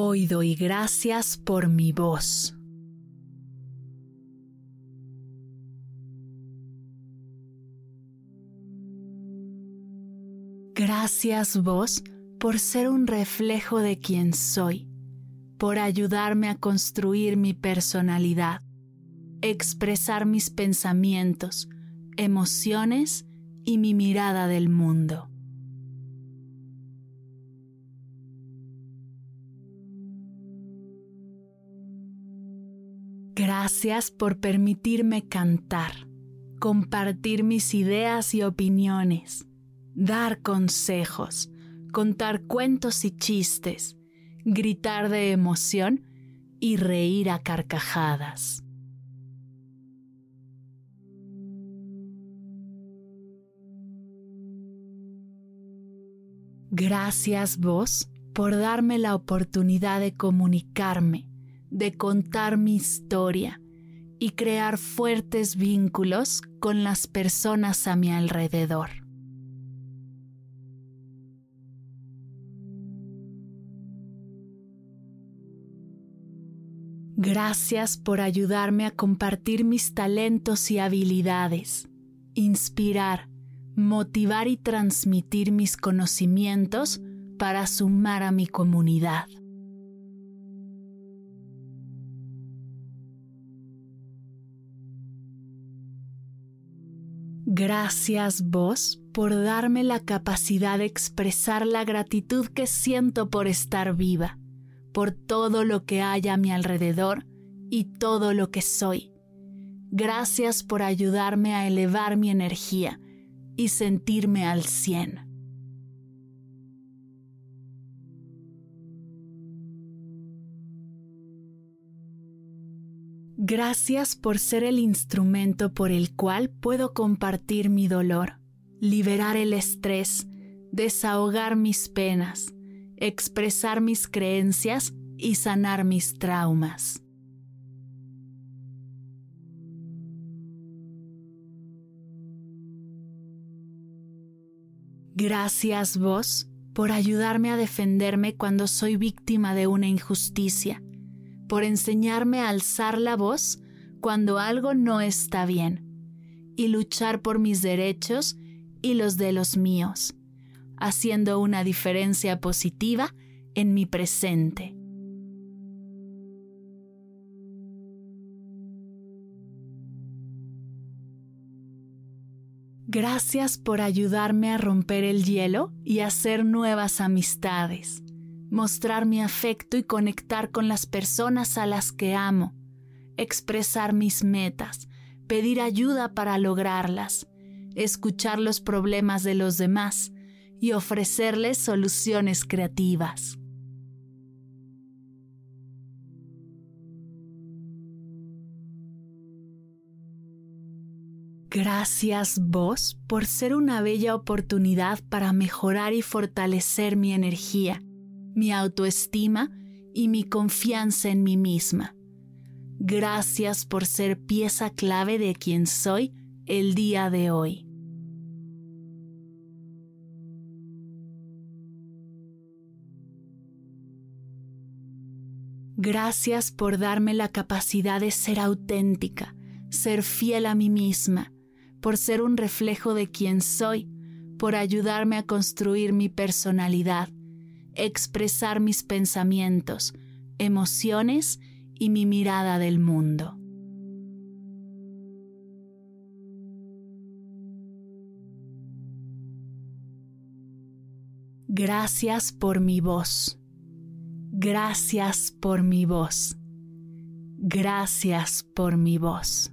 Hoy doy gracias por mi voz. Gracias vos por ser un reflejo de quien soy, por ayudarme a construir mi personalidad, expresar mis pensamientos, emociones y mi mirada del mundo. Gracias por permitirme cantar, compartir mis ideas y opiniones, dar consejos, contar cuentos y chistes, gritar de emoción y reír a carcajadas. Gracias vos por darme la oportunidad de comunicarme de contar mi historia y crear fuertes vínculos con las personas a mi alrededor. Gracias por ayudarme a compartir mis talentos y habilidades, inspirar, motivar y transmitir mis conocimientos para sumar a mi comunidad. Gracias vos por darme la capacidad de expresar la gratitud que siento por estar viva, por todo lo que hay a mi alrededor y todo lo que soy. Gracias por ayudarme a elevar mi energía y sentirme al cien. Gracias por ser el instrumento por el cual puedo compartir mi dolor, liberar el estrés, desahogar mis penas, expresar mis creencias y sanar mis traumas. Gracias vos por ayudarme a defenderme cuando soy víctima de una injusticia por enseñarme a alzar la voz cuando algo no está bien y luchar por mis derechos y los de los míos, haciendo una diferencia positiva en mi presente. Gracias por ayudarme a romper el hielo y hacer nuevas amistades mostrar mi afecto y conectar con las personas a las que amo, expresar mis metas, pedir ayuda para lograrlas, escuchar los problemas de los demás y ofrecerles soluciones creativas. Gracias vos por ser una bella oportunidad para mejorar y fortalecer mi energía mi autoestima y mi confianza en mí misma. Gracias por ser pieza clave de quien soy el día de hoy. Gracias por darme la capacidad de ser auténtica, ser fiel a mí misma, por ser un reflejo de quien soy, por ayudarme a construir mi personalidad, expresar mis pensamientos, emociones y mi mirada del mundo. Gracias por mi voz. Gracias por mi voz. Gracias por mi voz.